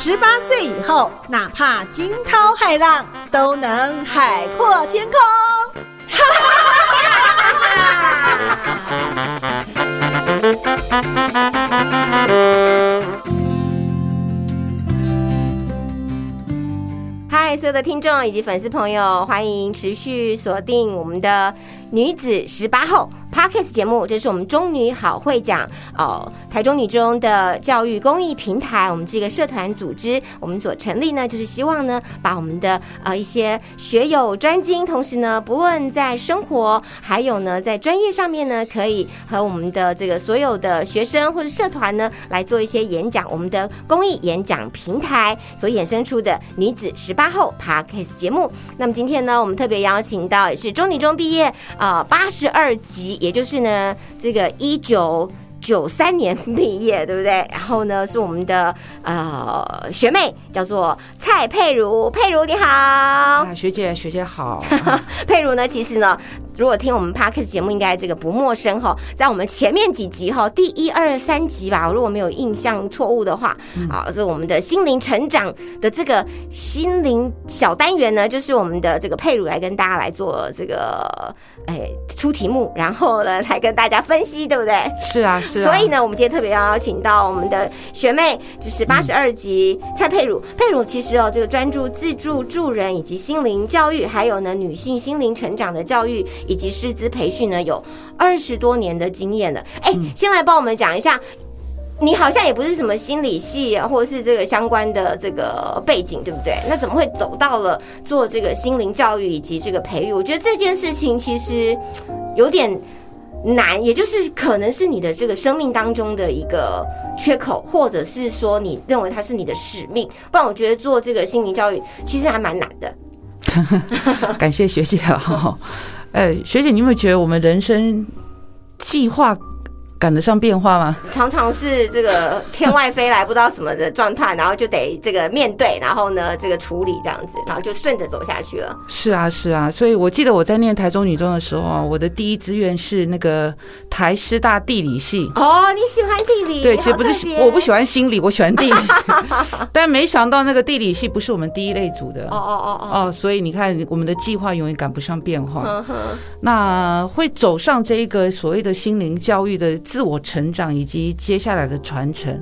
十八岁以后，哪怕惊涛骇浪，都能海阔天空。哈嗨，所有的听众以及粉丝朋友，欢迎持续锁定我们的女子十八后 Podcast 节目。这是我们中女好会讲哦，台中女中的教育公益平台。我们这个社团组织，我们所成立呢，就是希望呢，把我们的呃一些学有专精，同时呢，不论在生活还有呢在专业上面呢，可以和我们的这个所有的学生或者社团呢来做一些演讲。我们的公益演讲平台所衍生出的女子十八后 Podcast 节目。那么今天呢，我们特别邀请到也是中女中毕业啊八十二级，也就是呢这个一九。九三年毕业，对不对？然后呢，是我们的呃学妹，叫做蔡佩如。佩如你好，啊，学姐学姐好，佩如呢，其实呢，如果听我们 Parkes 节目，应该这个不陌生哈。在我们前面几集哈，第一二三集吧，如果没有印象错误的话，啊，是我们的心灵成长的这个心灵小单元呢，就是我们的这个佩如来跟大家来做这个哎出题目，然后呢来跟大家分析，对不对？是啊是啊，所以呢，我们今天特别要邀请到我们的学妹，就是八十二级蔡佩如。佩如其实哦，这个专注自助助人以及心灵教育，还有呢女性心灵成长的教育以及师资培训呢，有二十多年的经验了。哎，先来帮我们讲一下，你好像也不是什么心理系啊，或者是这个相关的这个背景，对不对？那怎么会走到了做这个心灵教育以及这个培育？我觉得这件事情其实有点。难，也就是可能是你的这个生命当中的一个缺口，或者是说你认为它是你的使命。不然，我觉得做这个心灵教育其实还蛮难的。感谢学姐啊！呃，学姐，你有没有觉得我们人生计划？赶得上变化吗？常常是这个天外飞来不知道什么的状态，然后就得这个面对，然后呢这个处理这样子，然后就顺着走下去了。是啊，是啊，所以我记得我在念台中女中的时候啊，我的第一志愿是那个台师大地理系。哦，你喜欢地理？对，其实不是，我不喜欢心理，我喜欢地理。但没想到那个地理系不是我们第一类组的。哦哦哦哦。哦，所以你看，我们的计划永远赶不上变化。那会走上这一个所谓的心灵教育的。自我成长以及接下来的传承，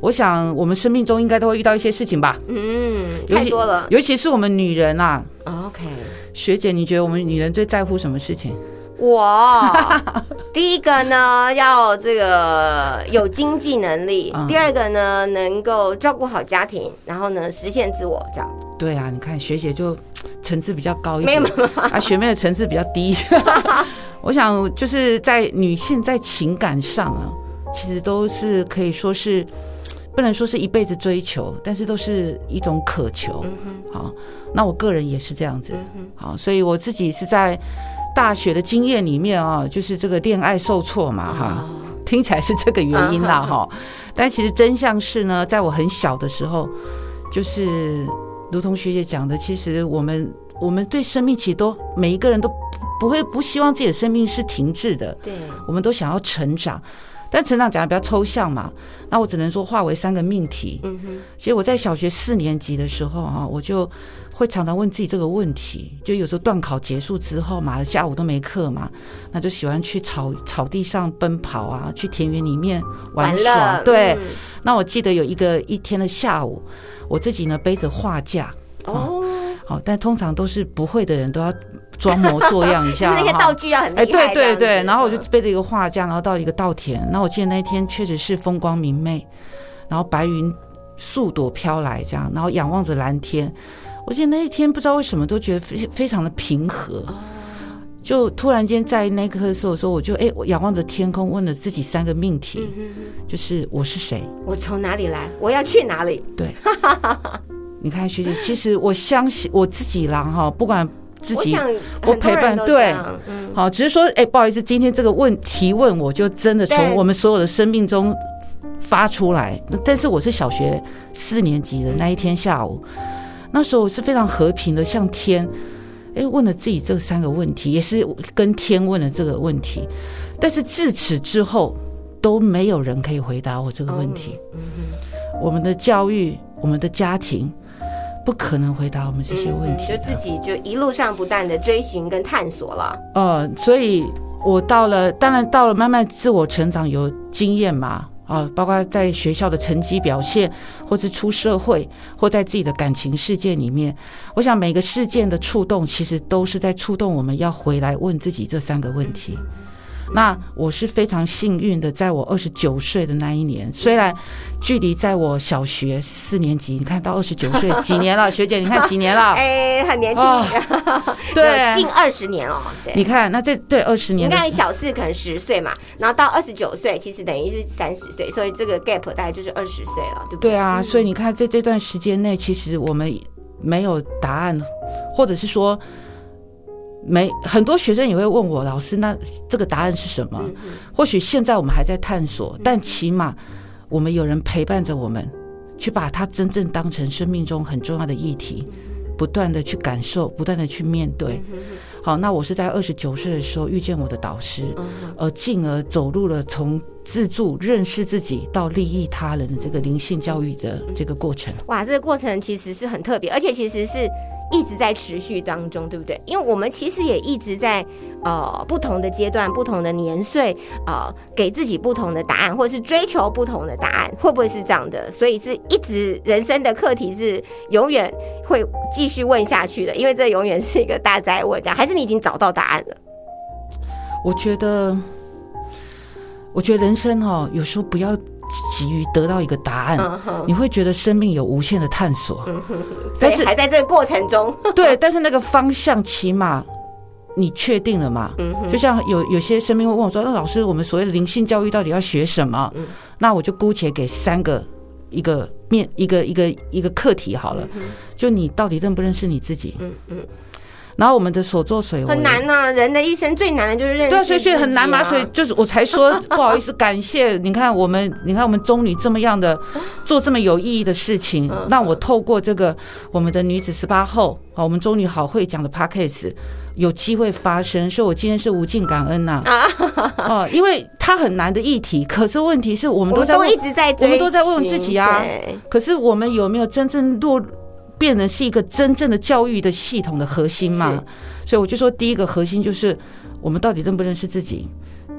我想我们生命中应该都会遇到一些事情吧。嗯，太多了，尤其是我们女人啊。OK，学姐，你觉得我们女人最在乎什么事情？我第一个呢，要这个有经济能力；第二个呢，能够照顾好家庭，然后呢，实现自我。这样对啊，你看学姐就层次比较高一点，没有啊，学妹的层次比较低。我想就是在女性在情感上啊，其实都是可以说是不能说是一辈子追求，但是都是一种渴求。好，那我个人也是这样子。好，所以我自己是在大学的经验里面啊，就是这个恋爱受挫嘛，哈，听起来是这个原因啦，哈。但其实真相是呢，在我很小的时候，就是如同学姐讲的，其实我们我们对生命其实都每一个人都。不会不希望自己的生命是停滞的，对，我们都想要成长，但成长讲的比较抽象嘛，那我只能说化为三个命题。嗯哼，其实我在小学四年级的时候啊，我就会常常问自己这个问题，就有时候段考结束之后嘛，下午都没课嘛，那就喜欢去草草地上奔跑啊，去田园里面玩耍。对，那我记得有一个一天的下午，我自己呢背着画架，哦，好，但通常都是不会的人都要。装模作样一下，那些道具要很厉害。哎，对对对，然后我就背着一个画架，然后到一个稻田。那我记得那一天确实是风光明媚，然后白云数朵飘来，这样，然后仰望着蓝天。我记得那一天不知道为什么都觉得非非常的平和，就突然间在那一刻的时候，说我就哎，我仰望着天空，问了自己三个命题，就是我是谁，我从哪里来，我要去哪里？对。你看学姐，其实我相信我自己啦哈，不管自己我陪伴对好，只是说，哎、不好意思，今天这个问提问，我就真的从我们所有的生命中发出来。但是我是小学四年级的那一天下午，那时候我是非常和平的，向天，哎、问了自己这三个问题，也是跟天问了这个问题。但是自此之后，都没有人可以回答我这个问题。嗯我们的教育，我们的家庭，不可能回答我们这些问题的。就自己就一路上不断的追寻跟探索了。呃，所以我到了，当然到了慢慢自我成长有经验嘛，啊、包括在学校的成绩表现，或是出社会，或在自己的感情世界里面，我想每个事件的触动，其实都是在触动我们要回来问自己这三个问题。那我是非常幸运的，在我二十九岁的那一年，虽然距离在我小学四年级，你看到二十九岁 几年了，学姐，你看几年了？哎，很年轻，哦 对近二十年哦。对，你看，那这对二十年你看小四可能十岁嘛，然后到二十九岁，其实等于是三十岁，所以这个 gap 大概就是二十岁了，对不对？对啊，所以你看，在这段时间内，其实我们没有答案，或者是说，没很多学生也会问我，老师，那这个答案是什么？嗯或许现在我们还在探索，但起码我们有人陪伴着我们，去把它真正当成生命中很重要的议题，不断的去感受，不断的去面对。好，那我是在二十九岁的时候遇见我的导师，而进而走入了从自助认识自己到利益他人的这个灵性教育的这个过程。哇，这个过程其实是很特别，而且其实是一直在持续当中，对不对？因为我们其实也一直在呃不同的阶段、不同的年岁，呃，给自己不同的答案，或者是追求不同的答案，会不会是这样的？所以是一直人生的课题是永远会继续问下去的，因为这永远是一个大灾问，这样还是你已经找到答案了？我觉得，我觉得人生哦，有时候不要急于得到一个答案，嗯，你会觉得生命有无限的探索。所但是还在这个过程中，对，但是那个方向起码你确定了嘛？嗯，就像有有些生命会问我说：“那老师，我们所谓的灵性教育到底要学什么？”嗯那我就姑且给三个一个面一个一个一个课题好了，就你到底认不认识你自己？嗯嗯，然后我们的所作所为。很难呐、人的一生最难的就是认识、对啊，所以所以很难嘛，所以就是我才说 不好意思，感谢你看我们，你看我们中女这么样的做这么有意义的事情嗯，让我透过这个我们的女子十八后啊，我们中女好会讲的 p a c k a g e 有机会发生，所以我今天是无尽感恩呐。啊，哦，因为它很难的议题，可是问题是我们都在一直在我们都在问自己啊。可是我们有没有真正落变成是一个真正的教育的系统的核心嘛？所以我就说，第一个核心就是我们到底认不认识自己；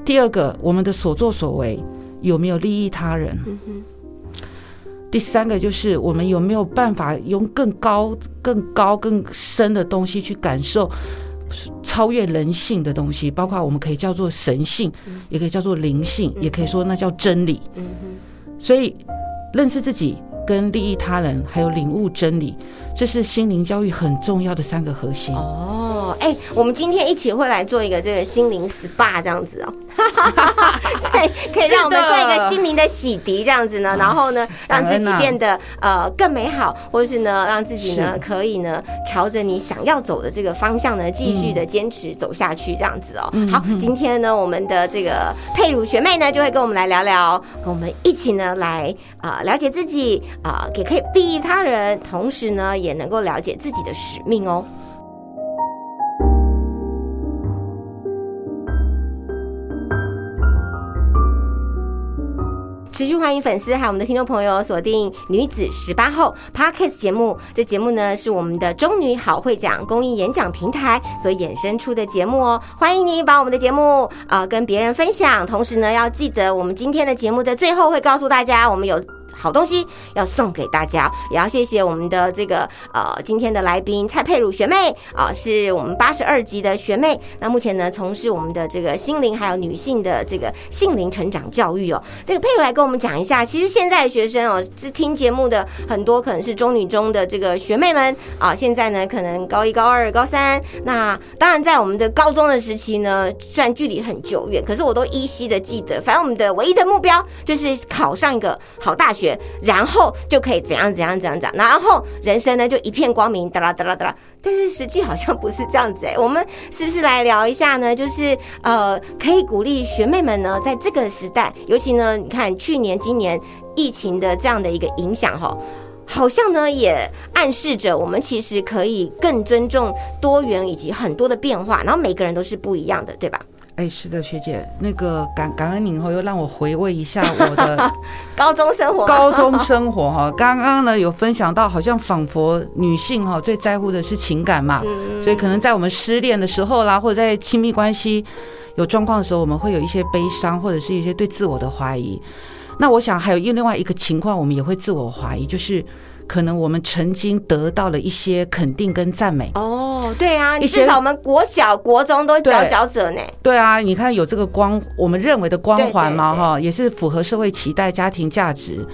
第二个，我们的所作所为有没有利益他人；第三个就是我们有没有办法用更高、更高、更深的东西去感受。超越人性的东西，包括我们可以叫做神性，也可以叫做灵性，也可以说那叫真理。嗯所以，认识自己、跟利益他人，还有领悟真理，这是心灵教育很重要的三个核心。哦，哎、我们今天一起会来做一个这个心灵 SPA 这样子哦，所以可以让我们做一个心灵的洗涤这样子呢，然后呢，让自己变得呃更美好，或是呢让自己呢可以呢朝着你想要走的这个方向呢继续的坚持走下去这样子哦。好，今天呢我们的这个佩如学妹呢就会跟我们来聊聊，跟我们一起呢来啊、了解自己啊、也可以利益他人，同时呢也能够了解自己的使命哦。持续欢迎粉丝还有我们的听众朋友锁定女子十八后 Podcast 节目。这节目呢是我们的中女好会讲公益演讲平台所衍生出的节目哦。欢迎你把我们的节目呃跟别人分享，同时呢要记得我们今天的节目的最后会告诉大家，我们有。好东西要送给大家，也要谢谢我们的这个呃今天的来宾蔡佩如学妹啊、是我们八十二级的学妹。那目前呢从事我们的这个心灵还有女性的这个性灵成长教育哦。这个佩如来跟我们讲一下，其实现在的学生哦，是听节目的很多可能是中女中的这个学妹们啊，现在呢可能高一、高二、高三。那当然在我们的高中的时期呢，虽然距离很久远，可是我都依稀的记得，反正我们的唯一的目标就是考上一个好大学。学，然后就可以怎样怎样怎样怎样，然后人生呢就一片光明，哒啦哒啦哒啦。但是实际好像不是这样子哎，我们是不是来聊一下呢？就是呃，可以鼓励学妹们呢，在这个时代，尤其呢，你看去年、今年疫情的这样的一个影响哈。好像呢，也暗示着我们其实可以更尊重多元以及很多的变化，然后每个人都是不一样的，对吧？哎，是的，学姐，那个感感恩你以后又让我回味一下我的 高中生活。高中生活哈，刚刚呢有分享到，好像仿佛女性哈最在乎的是情感嘛，所以可能在我们失恋的时候啦，或者在亲密关系有状况的时候，我们会有一些悲伤，或者是一些对自我的怀疑。那我想还有另外一个情况，我们也会自我怀疑，就是可能我们曾经得到了一些肯定跟赞美。哦，对啊，你至少我们国小、国中都佼佼者呢。对啊，你看有这个光，我们认为的光环嘛，哈，也是符合社会期待、家庭价值。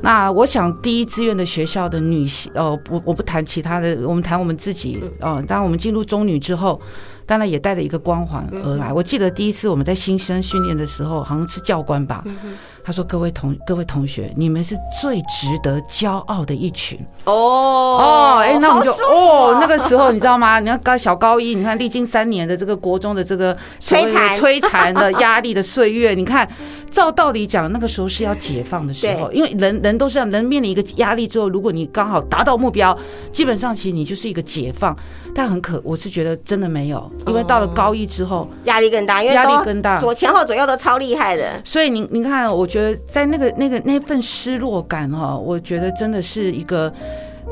那我想第一志愿的学校的女性，哦，我，我不谈其他的，我们谈我们自己。哦，当我们进入中女之后。当然也带着一个光环而来。我记得第一次我们在新生训练的时候，好像是教官吧，他说：“各位同各位同学，你们是最值得骄傲的一群。”哦哦，哎，那我们就哦，那个时候你知道吗？你看高小高一，你看历经三年的这个国中的这个摧残摧残的压力的岁月，你看，照道理讲，那个时候是要解放的时候，因为人人都是要人面临一个压力之后，如果你刚好达到目标，基本上其实你就是一个解放。但很可，我是觉得真的没有，因为到了高一之后，压力更大，因为压力更大，左前后左右都超厉害的。所以您您看，我觉得在那个那个那份失落感哈，我觉得真的是一个，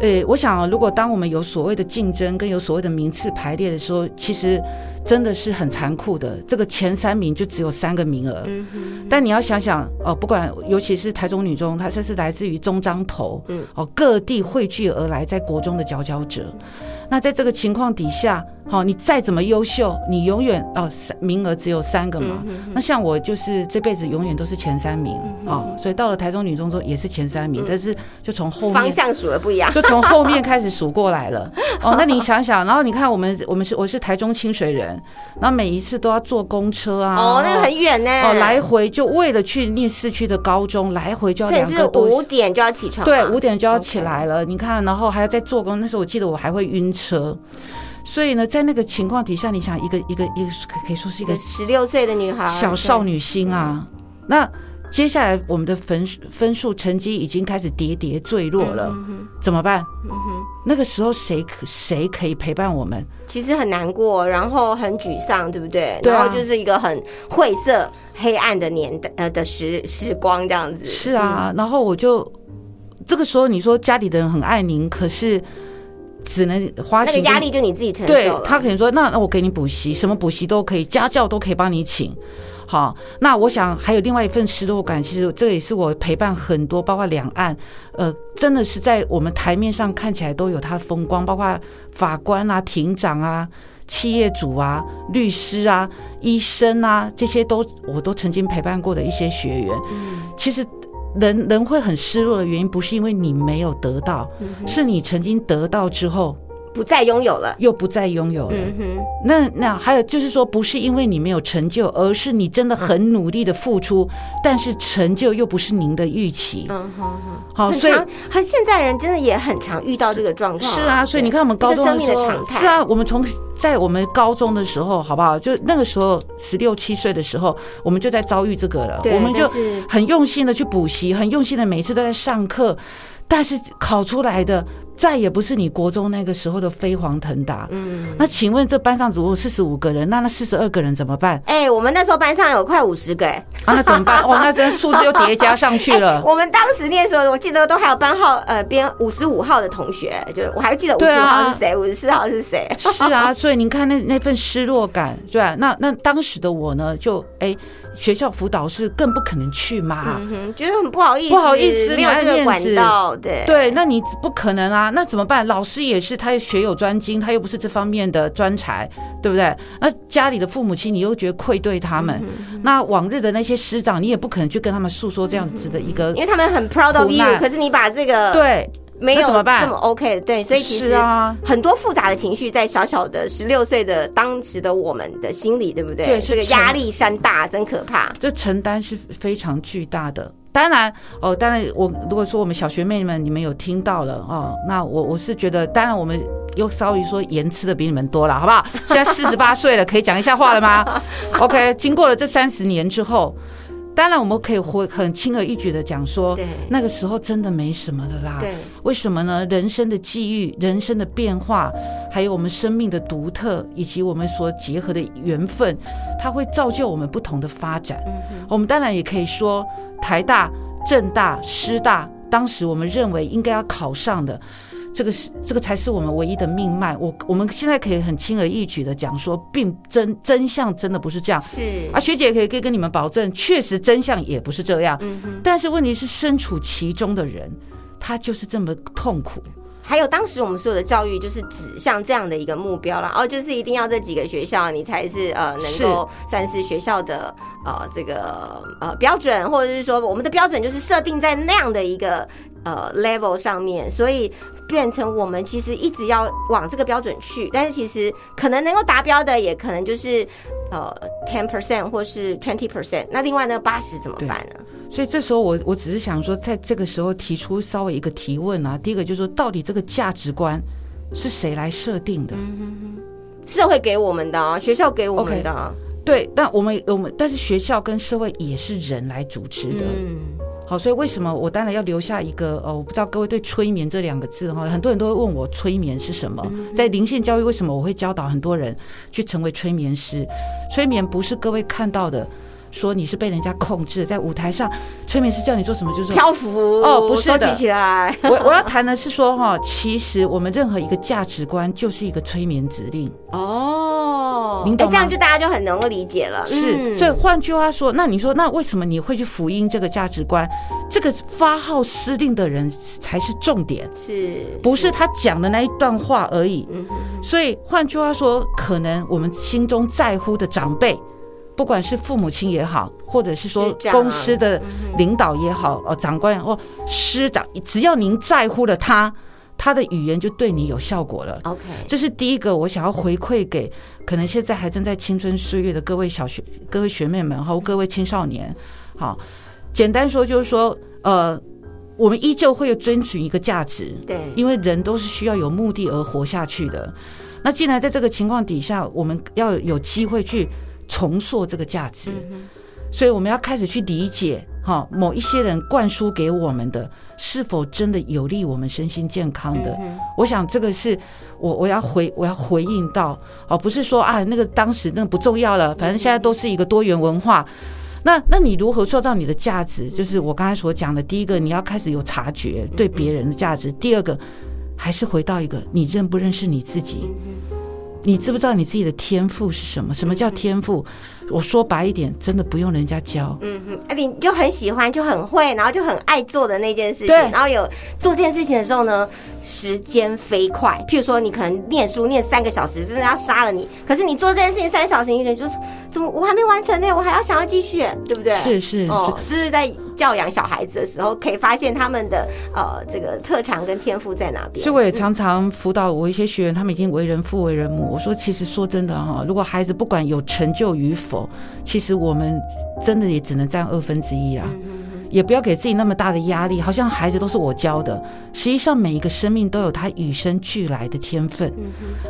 呃，我想如果当我们有所谓的竞争跟有所谓的名次排列的时候，其实真的是很残酷的。这个前三名就只有三个名额，但你要想想哦，不管尤其是台中女中，它这是来自于中彰头，嗯，哦，各地汇聚而来，在国中的佼佼者。那在这个情况底下，好，你再怎么优秀，你永远哦，名额只有三个嘛。那像我就是这辈子永远都是前三名啊，所以到了台中女中之后也是前三名，但是就从后面方向数的不一样，就从后面开始数过来了。哦，那你想想，然后你看我们我们是我是台中清水人，然后每一次都要坐公车啊，哦，那个很远呢，哦，来回就为了去念市区的高中，来回就要两个多，五点就要起床，对，五点就要起来了。你看，然后还要再做工，那时候我记得我还会晕。车，所以呢，在那个情况底下，你想一个一个一个可以说是一个十六岁的女孩，小少女心啊。那接下来我们的分分数成绩已经开始跌跌坠落了，怎么办？那个时候谁谁可以陪伴我们？其实很难过，然后很沮丧，对不对？对然后就是一个很晦涩、黑暗的年代呃的时时光这样子。是啊，然后我就这个时候你说家里的人很爱您，可是。只能花钱，那个压力就你自己承受对他可能说，那那我给你补习，什么补习都可以，家教都可以帮你请。好，那我想还有另外一份失落感，其实这也是我陪伴很多，包括两岸，呃，真的是在我们台面上看起来都有他的风光，包括法官啊、庭长啊、企业主啊、律师啊、医生啊，这些都我都曾经陪伴过的一些学员。嗯，其实。人人会很失落的原因，不是因为你没有得到，是你曾经得到之后。不再拥有了，又不再拥有了。那那还有就是说，不是因为你没有成就，而是你真的很努力的付出，但是成就又不是您的预期。嗯哼哼，好，所以很现在人真的也很常遇到这个状况。是啊，所以你看我们高中的时候，是啊，我们从在我们高中的时候，好不好？就那个时候十六七岁的时候，我们就在遭遇这个了。我们就很用心的去补习，很用心的每次都在上课，但是考出来的。再也不是你国中那个时候的飞黄腾达。嗯，那请问这班上如果四十五个人，那那四十二个人怎么办？哎，我们那时候班上有快五十个，哎，啊那怎么办？哇，那这数字又叠加上去了。我们当时念时候，我记得都还有班号，呃，编五十五号的同学，就我还记得五十五号是谁，五十四号是谁。是啊，所以您看那那份失落感，对吧？那那当时的我呢，就哎。学校辅导室更不可能去嘛，觉得很不好意思，不好意思，没有这个管道，对对，那你不可能啊，那怎么办？老师也是，他学有专精，他又不是这方面的专才，对不对？那家里的父母亲，你又觉得愧对他们，那往日的那些师长，你也不可能去跟他们诉说这样子的一个，因为他们很 proud of you，可是你把这个对。没有怎么办？这么 OK 对，所以其实很多复杂的情绪在小小的十六岁的当时的我们的心里，对不对？对，这个压力山大，真可怕。这承担是非常巨大的。当然哦，当然我如果说我们小学妹们你们有听到了哦，那我我是觉得，当然我们又稍微说盐吃的比你们多了，好不好？现在四十八岁了，可以讲一下话了吗？OK，经过了这三十年之后。当然，我们可以会很轻而易举的讲说，对那个时候真的没什么的啦。对，为什么呢？人生的际遇、人生的变化，还有我们生命的独特，以及我们所结合的缘分，它会造就我们不同的发展。我们当然也可以说，台大、政大、师大，当时我们认为应该要考上的。这个是这个才是我们唯一的命脉。我我们现在可以很轻而易举的讲说，并真真相真的不是这样。是啊，学姐可以可以跟你们保证，确实真相也不是这样。嗯哼。但是问题是，身处其中的人，他就是这么痛苦。还有当时我们所有的教育就是指向这样的一个目标了，哦，就是一定要这几个学校，你才是呃能够算是学校的呃这个呃标准，或者是说我们的标准就是设定在那样的一个呃 level 上面，所以变成我们其实一直要往这个标准去，但是其实可能能够达标的也可能就是呃 ten percent 或是 twenty percent，那另外那八十怎么办呢？所以这时候我我只是想说，在这个时候提出稍微一个提问啊。第一个就是说，到底这个价值观是谁来设定的？社会给我们的啊，学校给我们的啊。对，但我们我们但是学校跟社会也是人来组织的。嗯，好，所以为什么我当然要留下一个呃，我不知道各位对催眠这两个字哈，很多人都会问我催眠是什么。在零线教育，为什么我会教导很多人去成为催眠师？催眠不是各位看到的。说你是被人家控制，在舞台上，催眠师叫你做什么就是漂浮哦，不是的，起来。我我要谈的是说哈，其实我们任何一个价值观就是一个催眠指令哦，明白这样就大家就很能够理解了。是，所以换句话说，那你说那为什么你会去福音这个价值观？这个发号施令的人才是重点，是不是他讲的那一段话而已？所以换句话说，可能我们心中在乎的长辈。不管是父母亲也好，或者是说公司的领导也好，哦，长官或师长，只要您在乎了他，他的语言就对你有效果了。OK，这是第一个我想要回馈给可能现在还正在青春岁月的各位小学、各位学妹们，和各位青少年。好，简单说就是说，呃，我们依旧会遵循一个价值，对，因为人都是需要有目的而活下去的。那既然在这个情况底下，我们要有机会去。重塑这个价值，所以我们要开始去理解哈，某一些人灌输给我们的是否真的有利我们身心健康的？我想这个是我我要回我要回应到哦，不是说啊那个当时那个不重要了，反正现在都是一个多元文化。那那你如何塑造你的价值？就是我刚才所讲的，第一个你要开始有察觉对别人的价值，第二个还是回到一个你认不认识你自己。你知不知道你自己的天赋是什么？什么叫天赋？我说白一点，真的不用人家教。嗯哼，哎，你就很喜欢，就很会，然后就很爱做的那件事情。对。然后有做这件事情的时候呢，时间飞快。譬如说，你可能念书念三个小时，真的要杀了你。可是你做这件事情三小时，你就是怎么我还没完成呢？我还要想要继续，对不对？是是哦，这是在教养小孩子的时候，可以发现他们的呃这个特长跟天赋在哪边。所以我也常常辅导我一些学员，他们已经为人父为人母。我说，其实说真的哈，如果孩子不管有成就与否，其实我们真的也只能占二分之一啊，也不要给自己那么大的压力，好像孩子都是我教的。实际上，每一个生命都有他与生俱来的天分。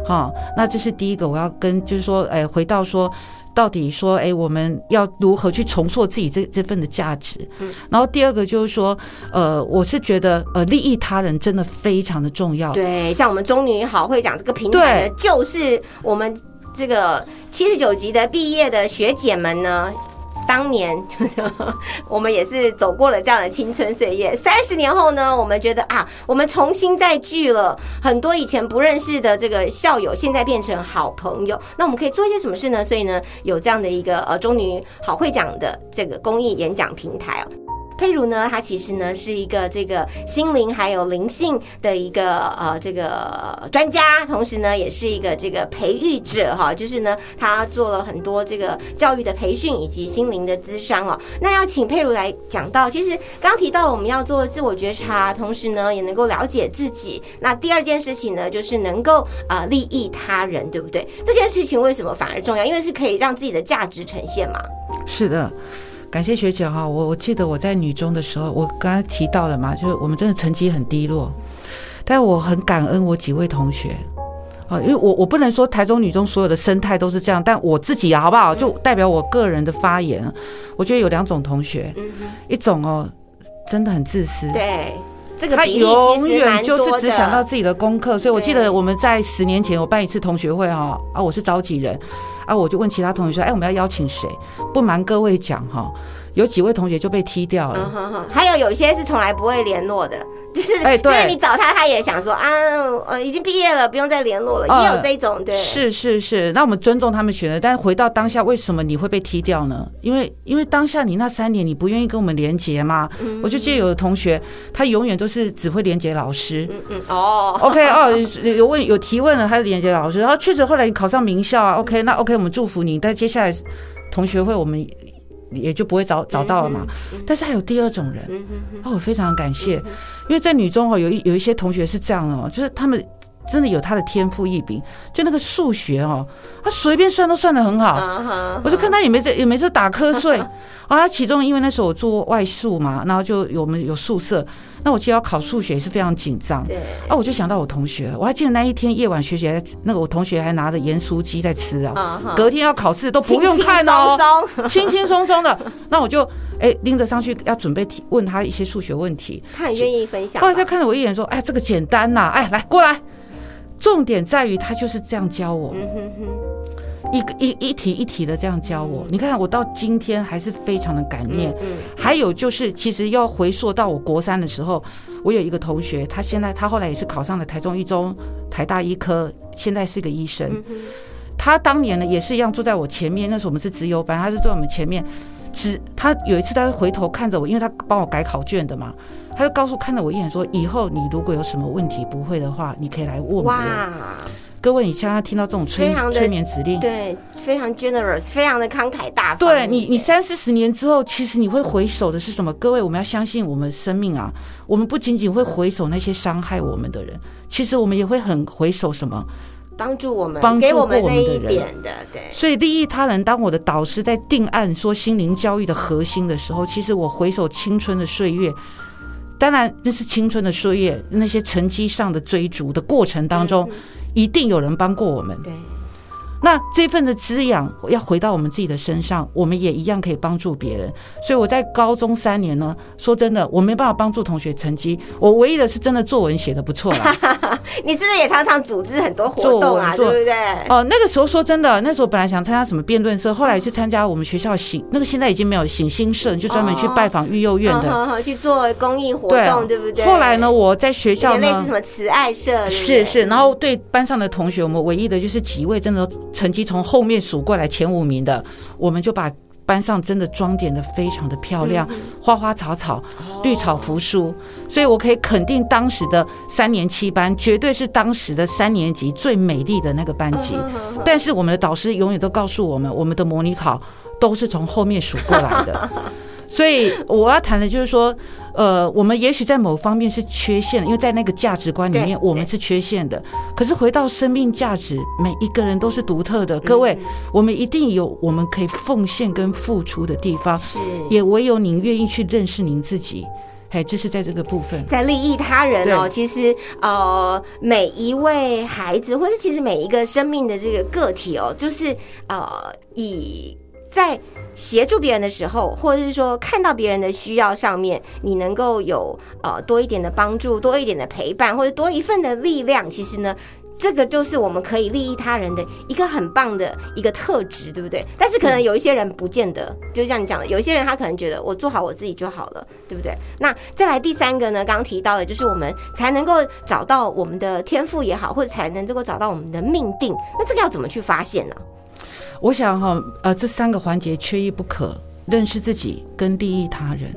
好，那这是第一个，我要跟就是说，哎，回到说，到底说，哎，我们要如何去重塑自己这这份的价值？然后第二个就是说，呃，我是觉得，呃，利益他人真的非常的重要。对，像我们中女好会讲这个平台呢，就是我们。这个七十九级的毕业的学姐们呢，当年 我们也是走过了这样的青春岁月。三十年后呢，我们觉得啊，我们重新再聚了很多以前不认识的这个校友，现在变成好朋友。那我们可以做一些什么事呢？所以呢，有这样的一个呃中女好会讲的这个公益演讲平台哦。佩如呢，他其实呢是一个这个心灵还有灵性的一个呃这个专家，同时呢也是一个这个培育者哈，就是呢他做了很多这个教育的培训以及心灵的咨商哦。那要请佩如来讲到，其实刚提到我们要做自我觉察，同时呢也能够了解自己。那第二件事情呢，就是能够啊利益他人，对不对？这件事情为什么反而重要？因为是可以让自己的价值呈现嘛。是的。感谢学姐哈，我我记得我在女中的时候，我刚才提到了嘛，就是我们真的成绩很低落，但我很感恩我几位同学。啊，因为我我不能说台中女中所有的生态都是这样，但我自己啊，好不好？就代表我个人的发言。我觉得有两种同学，一种哦，真的很自私，对，这个他永远就是只想到自己的功课。所以我记得我们在十年前我办一次同学会哈，啊，我是召集人，啊，我就问其他同学说，哎，我们要邀请谁？不瞒各位讲哈，有几位同学就被踢掉嗯了。哼哼，还有有些是从来不会联络的，就是哎对就是你找他，他也想说啊，呃，已经毕业了，不用再联络了，呃也有这种对，是是是，那我们尊重他们选择，但是回到当下，为什么你会被踢掉呢？因为因为当下你那三年你不愿意跟我们连结嘛。嗯我就记得有的同学，他永远都是只会连结老师。嗯嗯哦，OK 哦，有问有提问了，他是连接老师，然后确实后来你考上名校啊，OK，那 OK 我们祝福你，但接下来同学会我们也就不会找找到了嘛。但是还有第二种人，哦，我非常感谢，因为在女中哦，有一有一些同学是这样哦，就是他们真的有他的天赋异禀，就那个数学哦，他随便算都算得很好。我就看他也没在也没在打瞌睡 啊。他其中因为那时候我做外宿嘛，然后就有我们有宿舍，那我记得要考数学也是非常紧张。对，啊，我就想到我同学，我还记得那一天夜晚学姐还那个我同学还拿着盐酥鸡在吃啊。隔天要考试都不用看哦，轻轻松松的。那我就哎拎着上去要准备提问他一些数学问题。他很愿意分享吧，后来他看了我一眼说：“哎，这个简单呐、哎，来过来。”重点在于他就是这样教我，嗯哼哼，一个一一题一题的这样教我。你看我到今天还是非常的感念。嗯还有就是，其实要回溯到我国三的时候，我有一个同学，他现在他后来也是考上了台中一中、台大医科，现在是个医生。他当年呢也是一样坐在我前面，那时候我们是直优班，他是坐在我们前面。只他有一次，他回头看着我，因为他帮我改考卷的嘛，他就告诉看着我一眼说：“以后你如果有什么问题不会的话，你可以来问我。”哇，各位，你现在听到这种催催眠指令，对，非常 generous，非常的慷慨大方，对你，你三四十年之后，其实你会回首的是什么？各位，我们要相信我们生命啊，我们不仅仅会回首那些伤害我们的人，其实我们也会很回首什么？帮助我们，帮助给我们那过我们的人一点的，对，所以利益他人，当我的导师在定案说心灵教育的核心的时候，其实我回首青春的岁月。当然，那是青春的岁月，那些成绩上的追逐的过程当中，一定有人帮过我们。对，那这份的滋养要回到我们自己的身上，我们也一样可以帮助别人。所以我在高中三年呢，说真的，我没办法帮助同学成绩，我唯一的是真的作文写的不错啦。你是不是也常常组织很多活动啊？对不对？哦，那个时候说真的，那时候本来想参加什么辩论社，后来去参加我们学校醒，那个现在已经没有醒新社，就专门去拜访育幼院的。去做公益活动，对不对？后来呢，我在学校呢点类似什。么慈爱社，是是，然后对班上的同学，我们唯一的就是几位真的成绩从后面数过来前五名的，我们就把班上真的装点的非常的漂亮，嗯花花草草、绿草扶疏，所以我可以肯定当时的三年七班绝对是当时的三年级最美丽的那个班级。但是我们的导师永远都告诉我们，我们的模拟考都是从后面数过来的。所以我要谈的就是说，呃，我们也许在某方面是缺陷的，因为在那个价值观里面我们是缺陷的。可是回到生命价值，每一个人都是独特的。各位，嗯我们一定有我们可以奉献跟付出的地方，是也唯有您愿意去认识您自己。嘿，这是在这个部分。在利益他人哦，其实呃，每一位孩子，或是其实每一个生命的这个个体哦，就是呃，以在协助别人的时候，或者是说看到别人的需要上面，你能够有呃多一点的帮助，多一点的陪伴，或者多一份的力量，其实呢。这个就是我们可以利益他人的一个很棒的一个特质，对不对？但是可能有一些人不见得，就像你讲的，有一些人他可能觉得我做好我自己就好了，对不对？那再来第三个呢，刚刚提到的就是我们才能够找到我们的天赋也好，或者才能够找到我们的命定。那这个要怎么去发现呢？我想哈，呃，这三个环节缺一不可：认识自己跟利益他人。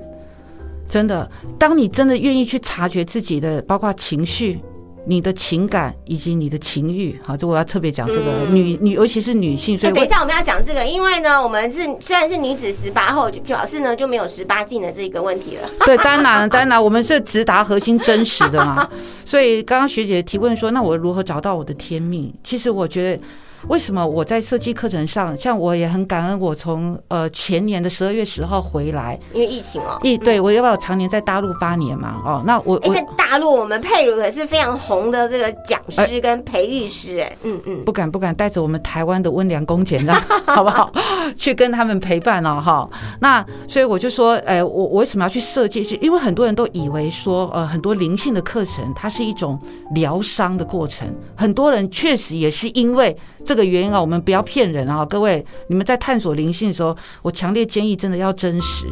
真的，当你真的愿意去察觉自己的，包括情绪、你的情感以及你的情欲，好，这我要特别讲这个、嗯女女，尤其是女性，所以等一下我们要讲这个，因为呢，我们是虽然是女子十八后，就表示呢就没有十八禁的这个问题了。对，当然当然，我们是直达核心真实的嘛。所以刚刚学姐提问说，那我如何找到我的天命？其实我觉得。为什么我在设计课程上，像我也很感恩，我从呃前年的十二月十号回来，因为疫情哦。疫对我要不要常年在大陆八年嘛？哦，那我哎，我在大陆我们佩如可是非常红的这个讲师跟培育师，哎，嗯嗯，不敢不敢带着我们台湾的温良恭俭让，好不好？去跟他们陪伴哦，哈。那所以我就说，哎，我我为什么要去设计？是因为很多人都以为说，呃，很多灵性的课程它是一种疗伤的过程，很多人确实也是因为这个原因啊。我们不要骗人啊，各位，你们在探索灵性的时候，我强烈建议真的要真实，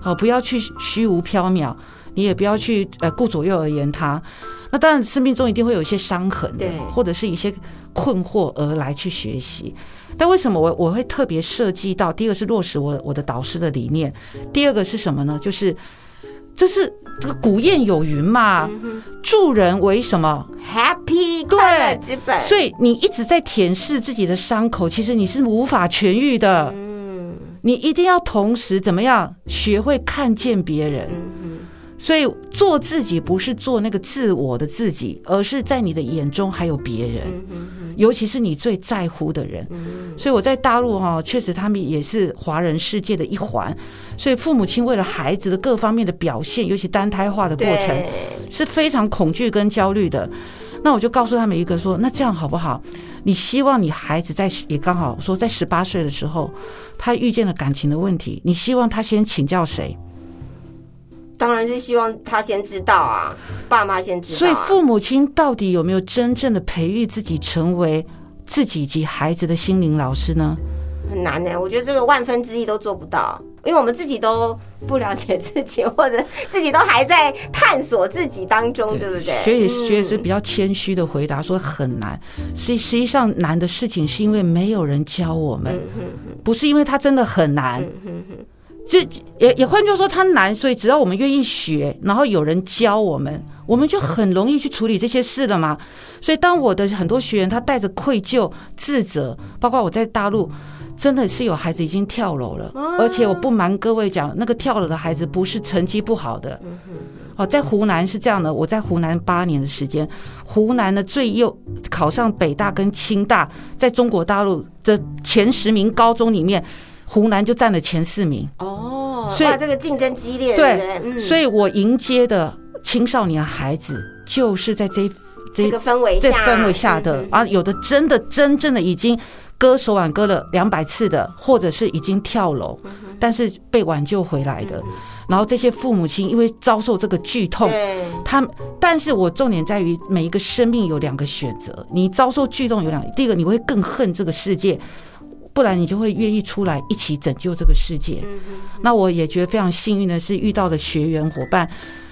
好，不要去虚无缥缈，你也不要去呃顾左右而言他。那当然，生命中一定会有一些伤痕的对，或者是一些困惑而来去学习。但为什么我我会特别设计到？第一个是落实我我的导师的理念，第二个是什么呢？就是这是这个古谚有云嘛，助人为什么？Happy 对快乐之本，所以你一直在舔舐自己的伤口，其实你是无法痊愈的。嗯你一定要同时怎么样学会看见别人。嗯所以做自己不是做那个自我的自己，而是在你的眼中还有别人，尤其是你最在乎的人。嗯所以我在大陆哈，确实他们也是华人世界的一环。所以父母亲为了孩子的各方面的表现，尤其单胎化的过程，是非常恐惧跟焦虑的。那我就告诉他们一个说，那这样好不好？你希望你孩子在也刚好说在十八岁的时候，他遇见了感情的问题，你希望他先请教谁？当然是希望他先知道啊，爸妈先知道、啊，所以父母亲到底有没有真正的培育自己成为自己及孩子的心灵老师呢？很难呢、我觉得这个万分之一都做不到，因为我们自己都不了解自己，或者 自己都还在探索自己当中，对不对？学也学也是嗯比较谦虚的回答说很难，实实际上难的事情是因为没有人教我们，不是因为他真的很难。嗯哼哼，就也也换句话说，它难，所以只要我们愿意学，然后有人教我们，我们就很容易去处理这些事了嘛。所以，当我的很多学员他带着愧疚、自责，包括我在大陆，真的是有孩子已经跳楼了，而且我不瞒各位讲，那个跳楼的孩子不是成绩不好的。哦，在湖南是这样的，我在湖南八年的时间，湖南的最优考上北大跟清大，在中国大陆的前十名高中里面，湖南就占了前四名。哦，所以哇，这个竞争激烈，对所以我迎接的青少年孩子，就是在这这个氛围这下，氛围下的。嗯啊，有的真的真正的已经割手腕割了两百次的，或者是已经跳楼，嗯但是被挽救回来的。然后这些父母亲因为遭受这个剧痛，他们，但是我重点在于每一个生命有两个选择，你遭受剧痛有两，第一个你会更恨这个世界，不然你就会愿意出来一起拯救这个世界。嗯那我也觉得非常幸运的是遇到的学员伙伴，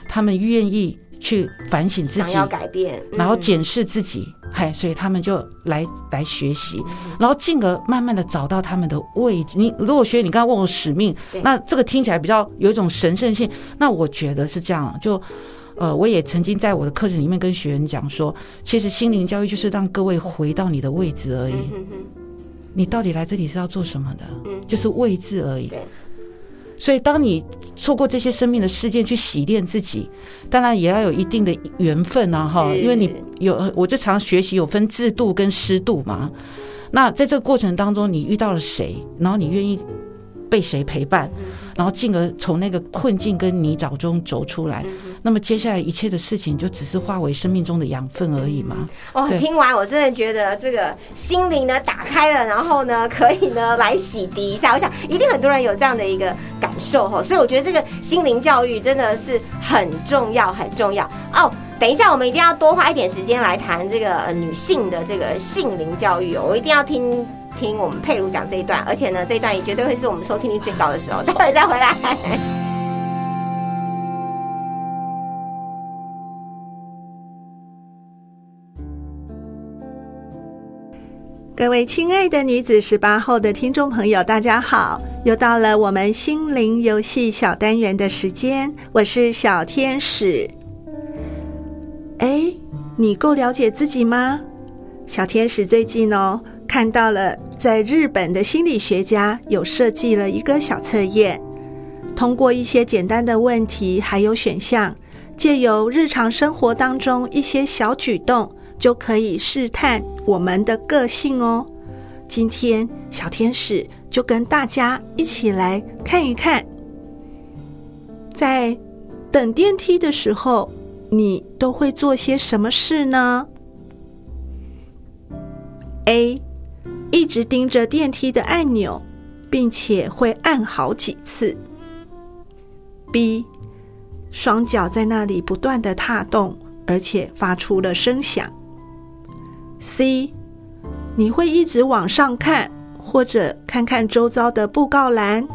他们愿意去反省自己，想要改变，嗯然后检视自己，嗨，所以他们就来来学习，然后进而慢慢的找到他们的位置。你如果学你刚刚问我使命，那这个听起来比较有一种神圣性，那我觉得是这样，就。呃，我也曾经在我的课程里面跟学员讲说，其实心灵教育就是让各位回到你的位置而已。嗯哼哼你到底来这里是要做什么的？嗯就是位置而已对。所以，当你错过这些生命的事件去洗练自己，当然也要有一定的缘分啊，哈，因为你有，我就常学习有分制度跟湿度嘛。那在这个过程当中，你遇到了谁，然后你愿意被谁陪伴，然后进而从那个困境跟泥沼中走出来，那么接下来一切的事情就只是化为生命中的养分而已嘛。哦，听完我真的觉得这个心灵呢打开了，然后呢可以呢来洗涤一下。我想一定很多人有这样的一个感受哈，所以我觉得这个心灵教育真的是很重要，很重要哦。等一下，我们一定要多花一点时间来谈这个呃女性的这个性灵教育哦，我一定要听听我们佩如讲这一段，而且呢，这一段也绝对会是我们收听率最高的时候。待会再回来。各位亲爱的女子十八后的听众朋友，大家好！又到了我们心灵游戏小单元的时间，我是小天使。哎，你够了解自己吗？小天使最近哦，看到了在日本的心理学家有设计了一个小测验，通过一些简单的问题还有选项，借由日常生活当中一些小举动。就可以试探我们的个性哦。今天小天使就跟大家一起来看一看，在等电梯的时候，你都会做些什么事呢？A，一直盯着电梯的按钮，并且会按好几次。B，双脚在那里不断的踏动，而且发出了声响。C，你会一直往上看，或者看看周遭的布告栏。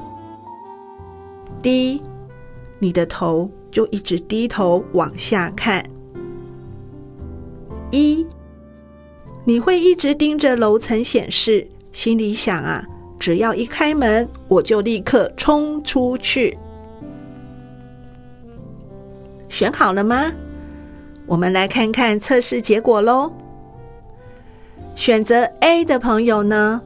D，你的头就一直低头往下看。一，你会一直盯着楼层显示，心里想啊，只要一开门，我就立刻冲出去。选好了吗？我们来看看测试结果喽。选择 A 的朋友呢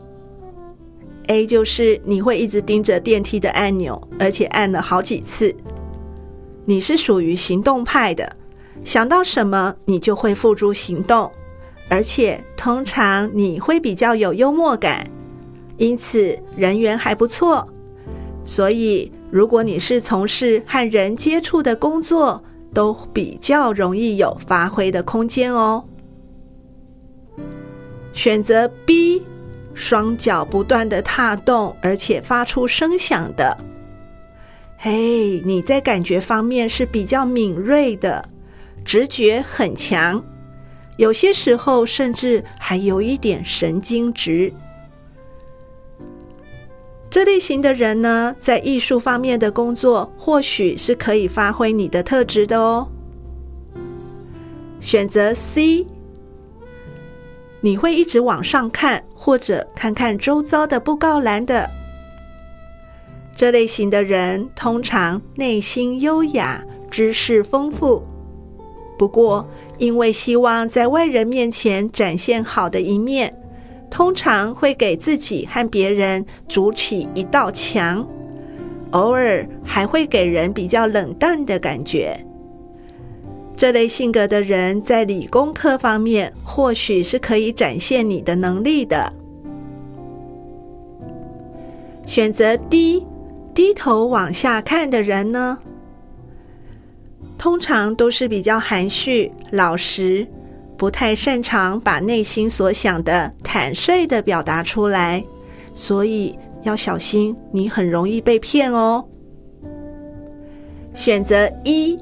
？A 就是你会一直盯着电梯的按钮，而且按了好几次。你是属于行动派的，想到什么你就会付诸行动，而且通常你会比较有幽默感，因此人缘还不错。所以，如果你是从事和人接触的工作，都比较容易有发挥的空间哦。选择 B，双脚不断的踏动，而且发出声响的。嘿，你在感觉方面是比较敏锐的，直觉很强，有些时候甚至还有一点神经质。这类型的人呢，在艺术方面的工作，或许是可以发挥你的特质的哦。选择 C，你会一直往上看，或者看看周遭的布告栏的。这类型的人通常内心优雅，知识丰富。不过，因为希望在外人面前展现好的一面。通常会给自己和别人筑起一道墙，偶尔还会给人比较冷淡的感觉。这类性格的人在理工科方面或许是可以展现你的能力的。选择低低头往下看的人呢，通常都是比较含蓄、老实。不太擅长把内心所想的坦率的表达出来，所以要小心，你很容易被骗哦。选择一，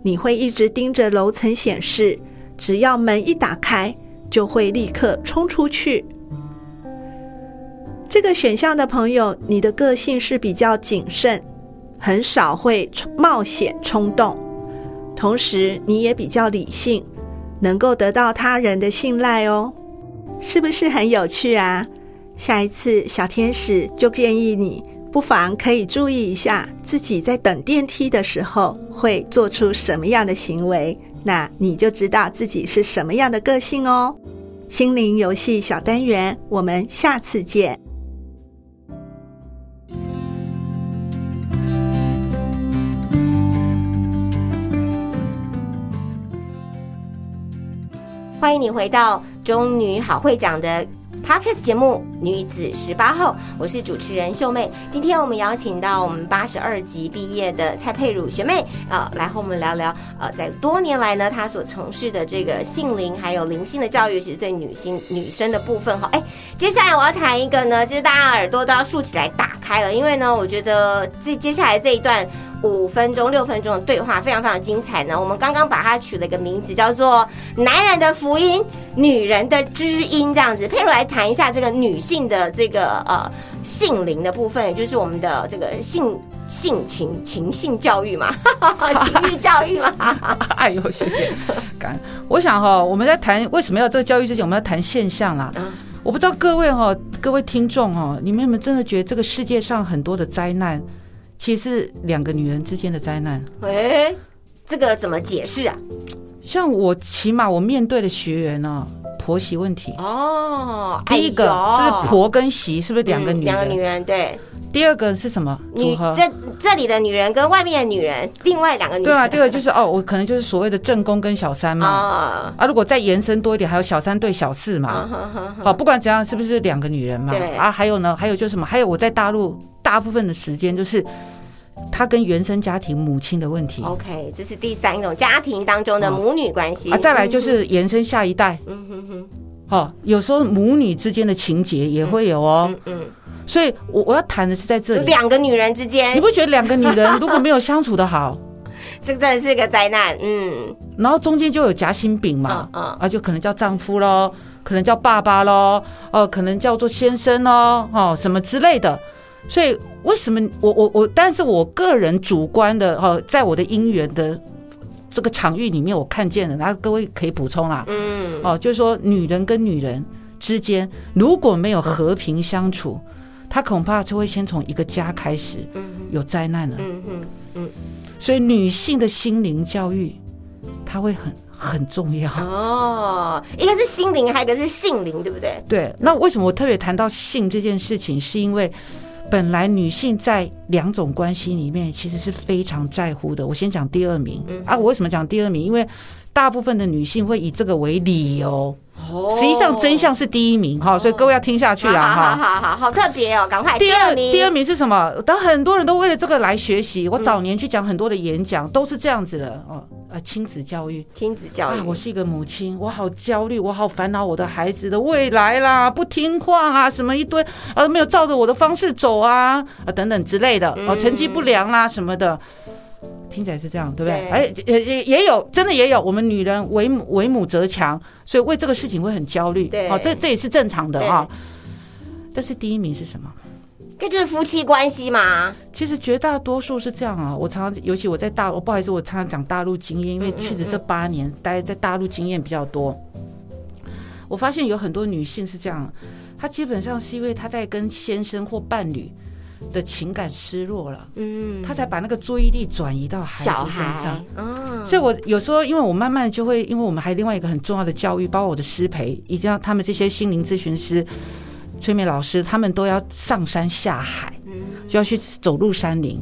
你会一直盯着楼层显示，只要门一打开，就会立刻冲出去。这个选项的朋友，你的个性是比较谨慎，很少会冒险冲动，同时你也比较理性。能够得到他人的信赖哦，是不是很有趣啊？下一次小天使就建议你，不妨可以注意一下自己在等电梯的时候会做出什么样的行为，那你就知道自己是什么样的个性哦。心灵游戏小单元，我们下次见。欢迎你回到中女好会讲的 podcast 节目《女子十八号》，我是主持人秀妹。今天我们邀请到我们八十二级毕业的蔡佩茹学妹，呃，来和我们聊聊，呃，在多年来呢，她所从事的这个性灵还有灵性的教育，其实对女性女生的部分哈。哎，接下来我要谈一个呢，就是大家耳朵都要竖起来打开了，因为呢，我觉得这接下来这一段。五分钟、六分钟的对话非常非常精彩呢。我们刚刚把它取了一个名字，叫做“男人的福音，女人的知音”这样子。佩如来谈一下这个女性的这个呃性灵的部分，也就是我们的这个性性情情性教育嘛，情欲教育嘛。哎呦，学姐，感我想哈，我们在谈为什么要这个教育之前，我们要谈现象啦。我不知道各位哈，各位听众哈，你们有没有真的觉得这个世界上很多的灾难？其实两个女人之间的灾难，哎，这个怎么解释啊？像我起码我面对的学员呢，婆媳问题哦。第一个是婆跟媳，是不是两个女人？两个女人对。第二个是什么女组合？这这里的女人跟外面的女人，另外两个女人对啊，第二个就是哦，我可能就是所谓的正宫跟小三嘛。啊，啊，如果再延伸多一点，还有小三对小四嘛。好，不管怎样，是不是两个女人嘛对？啊，还有呢，还有就是什么？还有我在大陆大部分的时间就是他跟原生家庭母亲的问题 OK，这是第三种家庭当中的哦母女关系啊，再来就是延伸下一代。嗯哼哼，哦，有时候母女之间的情节也会有哦。嗯所以我我要谈的是在这嗯，里。两个女人之间你间，不觉得两个女人如果没有相处的好，这个真的是个灾难。嗯然后中间就有夹心饼嘛，嗯嗯啊，就可能叫丈夫喽，可能叫爸爸喽，哦，可能叫做先生喽，哦，什么之类的。所以为什么我我我，但是我个人主观的哦，在我的姻缘的这个场域里面，我看见了，然后各位可以补充啦，嗯，哦，就是说女人跟女人之间如果没有和平相处，她恐怕就会先从一个家开始嗯有灾难了。嗯嗯所以女性的心灵教育，她会很很重要。哦，一个是心灵，还有一个是性灵，对不对？对，那为什么我特别谈到性这件事情？是因为本来女性在两种关系里面其实是非常在乎的。我先讲第二名、嗯啊，我为什么讲第二名？因为大部分的女性会以这个为理由，哦实际上真相是第一名哈，所以各位要听下去啦好好。好好好特别哦，赶快第二名，第二名是什么？当很多人都为了这个来学习，我早年去讲很多的演讲，都是这样子的哦。呃，亲子教育，亲子教育啊，，我是一个母亲，我好焦虑，我好烦恼我的孩子的未来啦，不听话啊，什么一堆，呃，没有照着我的方式走啊，啊，等等之类的，哦，成绩不良啦什么的，听起来是这样，对不对？对哎，也也也有，真的也有，我们女人为母为母则强，所以为这个事情会很焦虑，对哦，这这也是正常的对哈。但是第一名是什么？这就是夫妻关系嘛。其实绝大多数是这样啊，我常常，尤其我在大，我不好意思，我常常讲大陆经验，因为确实这八年，待在大陆经验比较多。我发现有很多女性是这样，她基本上是因为她在跟先生或伴侣的情感失落了，嗯，他才把那个注意力转移到孩小子身上。，嗯，所以，我有时候，因为我慢慢就会，因为我们还有另外一个很重要的教育，包括我的师培，一定要他们这些心灵咨询师、催眠老师，他们都要上山下海，就要去走入山林。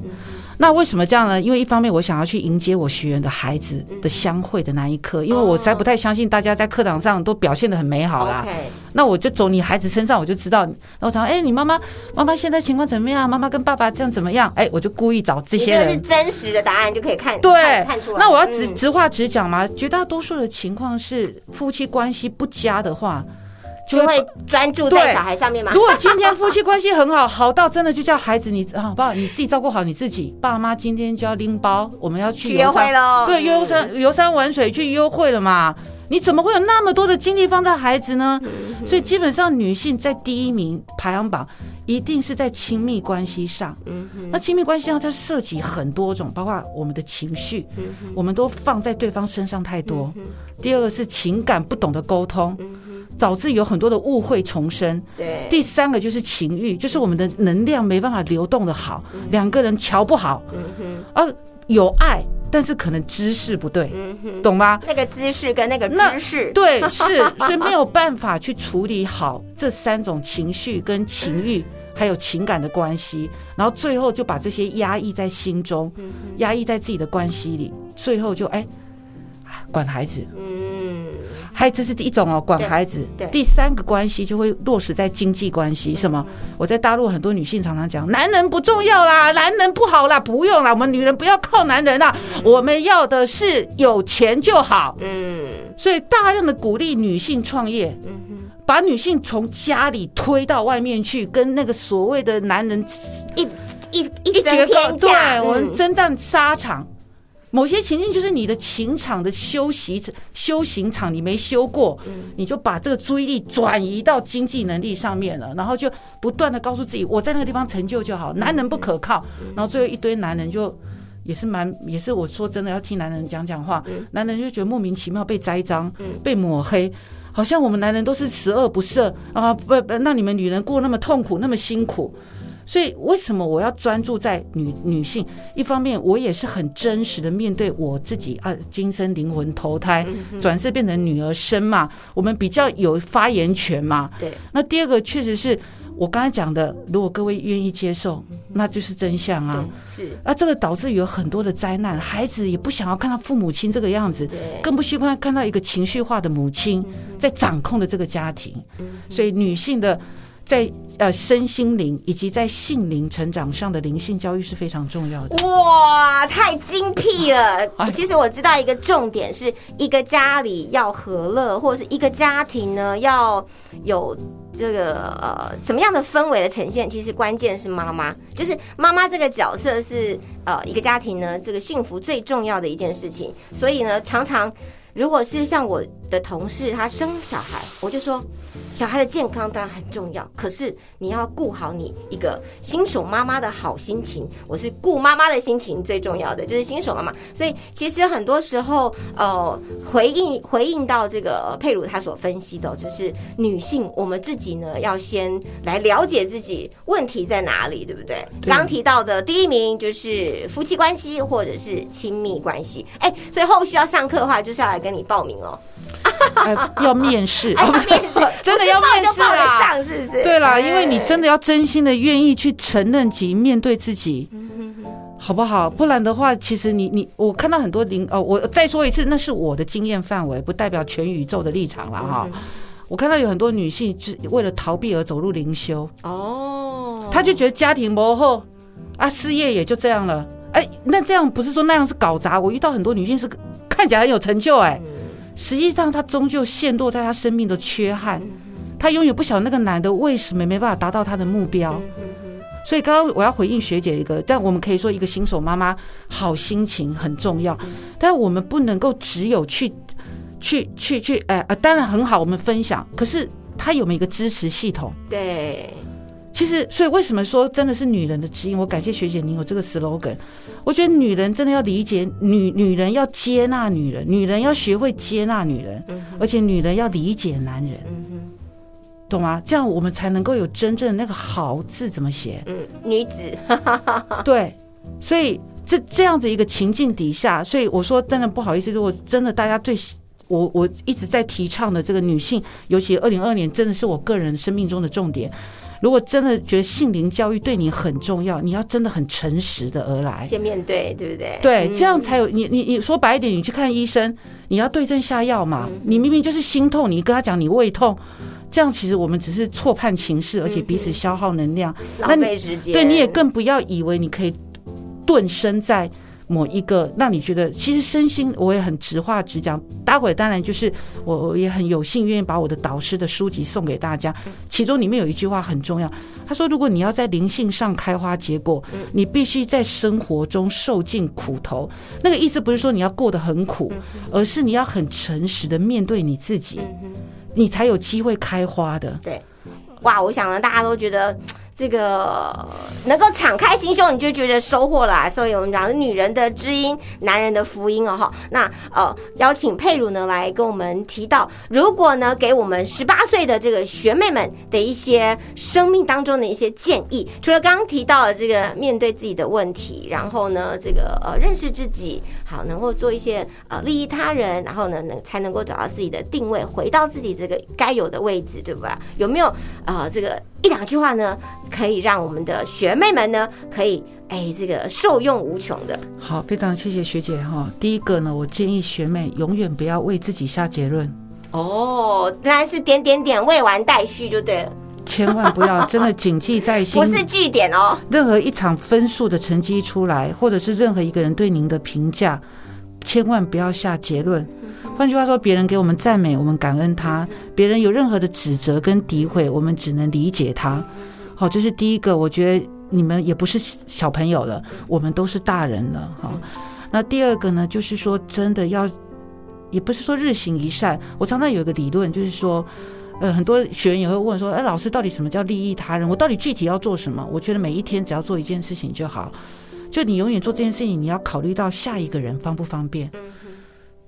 那为什么这样呢？因为一方面我想要去迎接我学员的孩子的相会的那一刻，因为我实在不太相信大家在课堂上都表现的很美好啦。那我就走你孩子身上，我就知道。然后我想，哎、你妈妈妈妈现在情况怎么样？妈妈跟爸爸这样怎么样？哎、我就故意找这些人真实的答案，就可以看对看看出来。那我要直嗯直话直讲嘛，绝大多数的情况是夫妻关系不佳的话，就就会。专注在小孩上面嘛如。果今天夫妻关系很好，好到真的就叫孩子你啊好不好？你自己照顾好你自己。爸妈今天就要拎包，我们要去去约游山会喽，对，嗯游山游山玩水去约会了嘛？你怎么会有那么多的精力放在孩子呢？嗯所以基本上女性在第一名排行榜，一定是在亲密关系上。嗯哼那亲密关系上就涉及很多种，包括我们的情绪，嗯我们都放在对方身上太多。第二个是情感不懂得沟通，导致有很多的误会重生。对，第三个就是情欲，就是我们的能量没办法流动的好，两个人瞧不好，嗯哼，啊，有爱，但是可能姿势不对，嗯，懂吗？那个姿势跟那个那姿势，对，是，所以没有办法去处理好这三种情绪跟情欲，还有情感的关系，然后最后就把这些压抑在心中，压抑在自己的关系里，最后就哎，管孩子，嗯，还这是第一种哦，管孩子。第三个关系就会落实在经济关系，什么？我在大陆很多女性常常讲，男人不重要啦，男人不好啦，不用啦，我们女人不要靠男人啦，我们要的是有钱就好。嗯，所以大量的鼓励女性创业，把女性从家里推到外面去，跟那个所谓的男人一一一决高，对，我们嗯征战沙场。某些情境就是你的情场的修习修行场你没修过，你就把这个注意力转移到经济能力上面了，然后就不断的告诉自己我在那个地方成就就好，男人不可靠，然后最后一堆男人就也是蛮也是我说真的要听男人讲讲话，男人就觉得莫名其妙被栽赃，被抹黑。好像我们男人都是十恶不赦啊！不不，那你们女人过那么痛苦，那么辛苦，所以为什么我要专注在女女性？一方面，我也是很真实的面对我自己啊，今生灵魂投胎，转世变成女儿身嘛，我们比较有发言权嘛。对。那第二个，确实是我刚才讲的，如果各位愿意接受，那就是真相啊。是。啊，这个导致有很多的灾难，孩子也不想要看到父母亲这个样子，更不希望看到一个情绪化的母亲在掌控的这个家庭。所以女性的。在呃身心灵以及在性灵成长上的灵性教育是非常重要的。哇，太精辟了！其实我知道一个重点是一个家里要和乐，或者是一个家庭呢要有这个呃什么样的氛围的呈现。其实关键是妈妈，就是妈妈这个角色是呃一个家庭呢这个幸福最重要的一件事情。所以呢，常常如果是像我的同事他生小孩，我就说。小孩的健康当然很重要，可是你要顾好你一个新手妈妈的好心情。我是顾妈妈的心情最重要的，就是新手妈妈。所以其实很多时候，呃，回应回应到这个佩如她所分析的，就是女性我们自己呢要先来了解自己问题在哪里，对不对？刚提到的第一名就是夫妻关系或者是亲密关系。哎，所以后续要上课的话，就是要来跟你报名哦。要面试，真的要面试啊！是不是？对啦，因为你真的要真心的愿意去承认及面对自己，好不好？不然的话，其实你你我看到很多灵哦，我再说一次，那是我的经验范围，不代表全宇宙的立场了哈。我看到有很多女性是为了逃避而走入灵修哦，她就觉得家庭磨后啊，事业也就这样了。哎，那这样不是说那样是搞砸？我遇到很多女性是看起来很有成就，哎。实际上，他终究陷落在他生命的缺憾，他永远不晓得那个男的为什么没办法达到他的目标。所以，刚刚我要回应学姐一个，但我们可以说，一个新手妈妈好心情很重要，但我们不能够只有去去去去，哎啊，当然很好，我们分享，可是他有没有一个支持系统？对。其实，所以为什么说真的是女人的指引？我感谢学姐您有这个 slogan。我觉得女人真的要理解女女人要接纳女人，女人要学会接纳女人，而且女人要理解男人，懂吗？这样我们才能够有真正的那个好字怎么写？嗯，女子。对，所以这这样子一个情境底下，所以我说真的不好意思，如果真的大家对我我一直在提倡的这个女性，尤其二零二年真的是我个人生命中的重点。如果真的觉得性灵教育对你很重要，你要真的很诚实的而来，先面对，对不对？对，这样才有你你你说白一点，你去看医生，你要对症下药嘛。你明明就是心痛，你跟他讲你胃痛，这样其实我们只是错判情势，而且彼此消耗能量，浪费时间。对，你也更不要以为你可以顿身在。某一个让你觉得，其实身心我也很直话直讲。待会当然就是我我也很有幸愿意把我的导师的书籍送给大家，其中里面有一句话很重要，他说：如果你要在灵性上开花结果，你必须在生活中受尽苦头。那个意思不是说你要过得很苦，而是你要很诚实的面对你自己，你才有机会开花的。对，哇，我想呢，大家都觉得。这个能够敞开心胸，你就觉得收获了。所以我们讲女人的知音，男人的福音哦哈。那呃，邀请佩如呢来跟我们提到，如果呢给我们十八岁的这个学妹们的一些生命当中的一些建议，除了刚刚提到的这个面对自己的问题，然后呢这个呃认识自己，好能够做一些呃利益他人，然后呢能才能够找到自己的定位，回到自己这个该有的位置，对吧？有没有啊这个？一两句话呢，可以让我们的学妹们呢，可以哎，这个受用无穷的。好，非常谢谢学姐哈。第一个呢，我建议学妹永远不要为自己下结论。哦，原来是点点点未完待续就对了。千万不要，真的谨记在心。不是句点哦。任何一场分数的成绩出来，或者是任何一个人对您的评价，千万不要下结论。换句话说，别人给我们赞美，我们感恩他；别人有任何的指责跟诋毁，我们只能理解他。好，这是第一个。我觉得你们也不是小朋友了，我们都是大人了。好，那第二个呢，就是说真的要，也不是说日行一善。我常常有一个理论，就是说，呃，很多学员也会问说，哎，老师到底什么叫利益他人？我到底具体要做什么？我觉得每一天只要做一件事情就好。就你永远做这件事情，你要考虑到下一个人方不方便。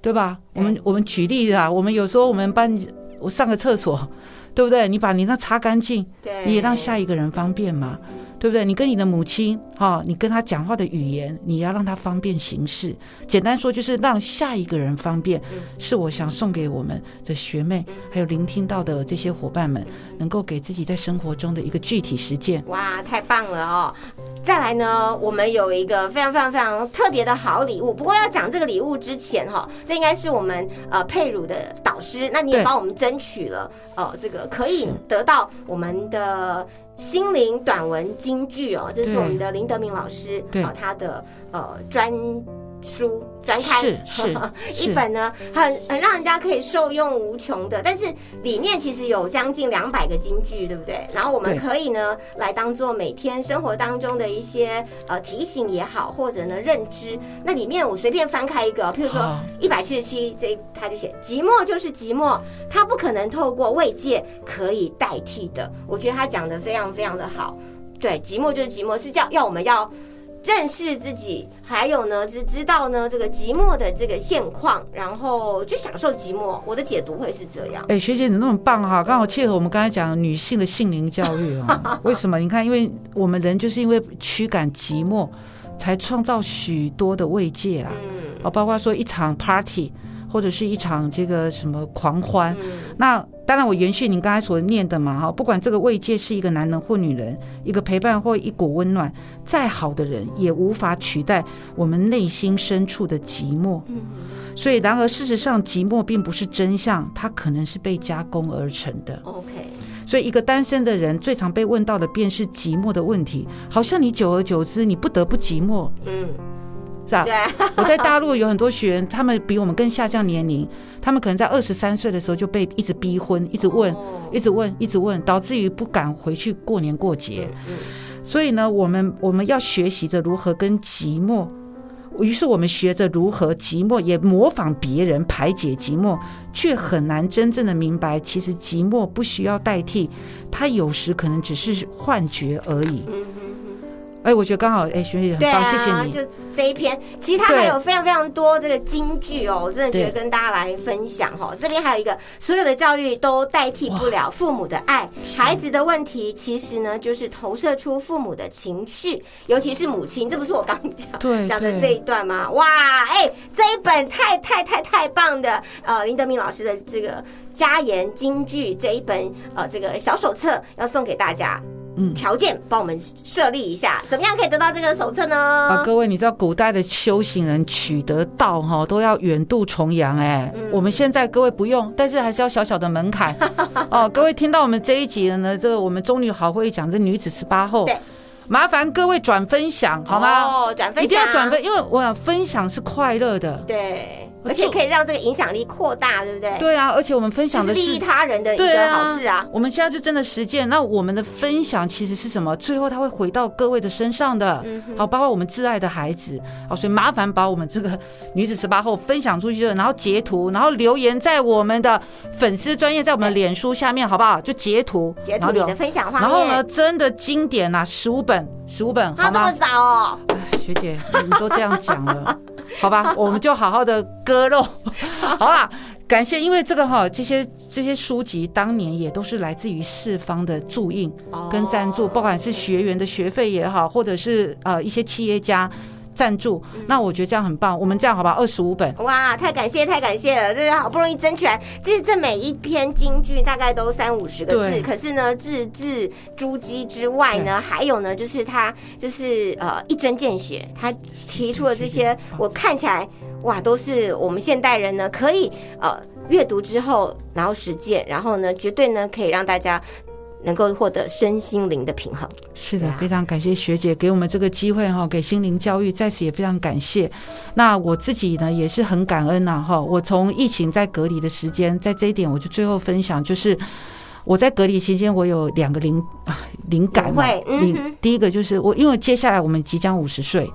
对吧？我们我们举例子啊，我们有时候我们班我上个厕所，对不对？你把你那擦干净，你也让下一个人方便嘛。对不对？你跟你的母亲，哈、你跟她讲话的语言，你要让她方便行事。简单说，就是让下一个人方便，是我想送给我们的学妹，还有聆听到的这些伙伴们，能够给自己在生活中的一个具体实践。哇，太棒了哦！再来呢，我们有一个非常非常非常特别的好礼物。不过要讲这个礼物之前哈，这应该是我们呃佩乳的导师，那你也帮我们争取了呃这个可以得到我们的。心灵短文金句哦，这是我们的林德明老师对。啊，他的呃专书专刊是是 一本呢，很很让人家可以受用无穷的，但是里面其实有将近两百个金句，对不对？然后我们可以呢来当做每天生活当中的一些呃提醒也好，或者呢认知。那里面我随便翻开一个，譬如说好一百七十七，这他就写寂寞就是寂寞，它不可能透过慰藉可以代替的。我觉得他讲的非常非常的好。对，寂寞就是寂寞，是叫要我们要认识自己，还有呢，只知道呢这个寂寞的这个现况，然后就享受寂寞。我的解读会是这样。哎，学姐你那么棒哈，刚好切合我们刚才讲女性的性灵教育啊。为什么？你看，因为我们人就是因为驱赶寂寞，才创造许多的慰藉啦。嗯哦，包括说一场 party，或者是一场这个什么狂欢。嗯那当然，我延续您刚才所念的嘛，哈，不管这个慰藉是一个男人或女人，一个陪伴或一股温暖，再好的人也无法取代我们内心深处的寂寞。嗯所以，然而事实上，寂寞并不是真相，它可能是被加工而成的。，OK，所以，一个单身的人最常被问到的便是寂寞的问题，好像你久而久之，你不得不寂寞，嗯，是我在大陆有很多学员，他们比我们更下降年龄，他们可能在二十三岁的时候就被一直逼婚，一直问，哦一直问，一直问，导致于不敢回去过年过节。嗯所以呢，我们我们要学习着如何跟寂寞。于是我们学着如何寂寞，也模仿别人排解寂寞，却很难真正的明白，其实寂寞不需要代替，它有时可能只是幻觉而已。哎，我觉得刚好，哎，学姐很对棒，啊，谢谢你。就这一篇，其实它还有非常非常多这个金句哦，我真的觉得跟大家来分享哈。这边还有一个，所有的教育都代替不了父母的爱，孩子的问题其实呢就是投射出父母的情绪，尤其是母亲，这不是我刚讲对对讲的这一段吗？哇，哎，这一本太太太太棒的，呃，林德明老师的这个家言金句这一本呃这个小手册要送给大家。嗯条件帮我们设立一下，怎么样可以得到这个手册呢？啊，各位，你知道古代的修行人取得道哈，都要远渡重洋哎、嗯我们现在各位不用，但是还是要小小的门槛 哦。各位听到我们这一集的呢，这个我们中女好会讲这女子十八后对，麻烦各位转分享好吗？哦，转分享一定要转分，因为我想分享是快乐的。对，我而且可以让这个影响力扩大，对不对？，对啊，而且我们分享的是是利益他人的一个好事啊。我们现在就真的实践。那我们的分享其实是什么？最后它会回到各位的身上的。嗯好，包括我们挚爱的孩子。好，所以麻烦把我们这个女子十八后分享出去的，然后截图，然后留言在我们的粉丝专业，在我们的脸书下面，好不好？就截图，截图你的。分享画面，然后呢，真的经典呐、十五本，十五本，好吗？它这么少哦，哎学姐，你都这样讲了，好吧，我们就好好的割肉，好啦。感谢，因为这个哈，这些这些书籍当年也都是来自于四方的注印跟赞助，不管是学员的学费也好，或者是呃一些企业家赞助，那我觉得这样很棒。我们这样好吧，二十五本，哇，太感谢太感谢了，就是好不容易争取来。其实这每一篇京剧大概都三五十个字，可是呢，字字珠玑之外呢，还有呢，就是他就是呃一针见血，他提出了这些，我看起来哇，都是我们现代人呢可以呃阅读之后，然后实践，然后呢，绝对呢可以让大家。能够获得身心灵的平衡，是的啊，非常感谢学姐给我们这个机会哈，给心灵教育，在此也非常感谢。那我自己呢也是很感恩呐哈，我从疫情在隔离的时间，在这一点我就最后分享就是。我在隔离期间，我有两个灵啊灵感嘛灵第一个就是我，因为接下来我们即将五十岁，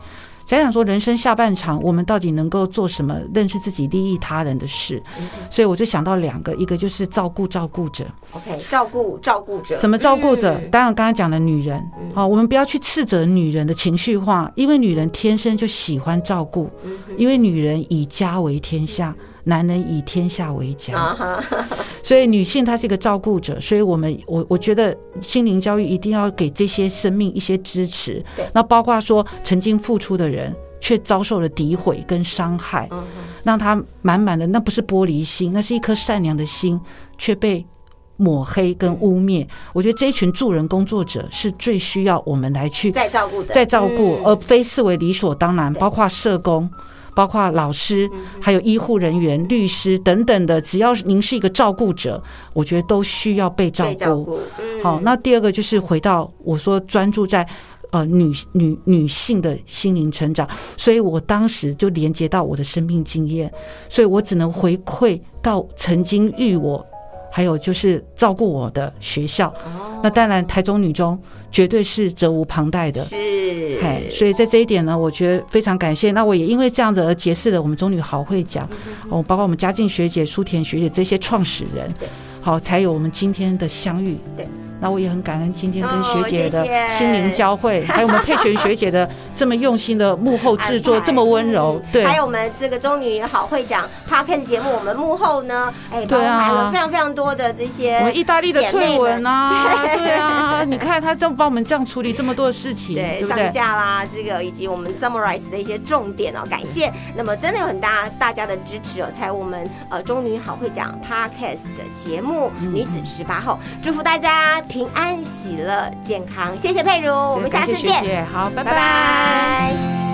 想想说人生下半场，我们到底能够做什么认识自己、利益他人的事，嗯。所以我就想到两个，一个就是照顾照顾者，OK，照顾照顾者，什么照顾者？嗯。当然，刚刚讲的女人，好、我们不要去斥责女人的情绪化，因为女人天生就喜欢照顾，嗯因为女人以家为天下，男人以天下为家。所以女性她是一个照顾者，所以我们我我觉得心灵教育一定要给这些生命一些支持。那包括说曾经付出的人却遭受了诋毁跟伤害，嗯让他满满的那不是玻璃心，那是一颗善良的心却被抹黑跟污蔑。我觉得这一群助人工作者是最需要我们来去在照顾的，在照顾，嗯而非视为理所当然。包括社工，包括老师，嗯还有医护人员、律师等等的，只要您是一个照顾者，我觉得都需要被照顾。好，那第二个就是回到我说专注在。呃，女女女性的心灵成长，所以我当时就连接到我的生命经验，所以我只能回馈到曾经遇我，还有就是照顾我的学校。哦那当然，台中女中绝对是责无旁贷的。是，哎，所以在这一点呢，我觉得非常感谢。那我也因为这样子而结识了我们中女好会奖，哦，包括我们嘉靖学姐、苏田学姐这些创始人，好，才有我们今天的相遇。对。那我也很感恩今天跟哦学姐的心灵交汇，还有我们佩璇学姐的这么用心的幕后制作，这么温柔嗯。对，还有我们这个中女好会讲 podcast 节目，我们幕后呢，哎，包对啊含了非常非常多的这些我们意大利的翠文啊，对啊，你看他这么帮我们这样处理这么多的事情，对上对上？架啦，这个以及我们 summarize 的一些重点哦，感谢。那么真的有很大大家的支持哦，才有我们呃中女好会讲 podcast 的节目《女子十八号》，祝福大家平安喜乐健康，谢谢佩如，我们下次见，姐好，拜。拜拜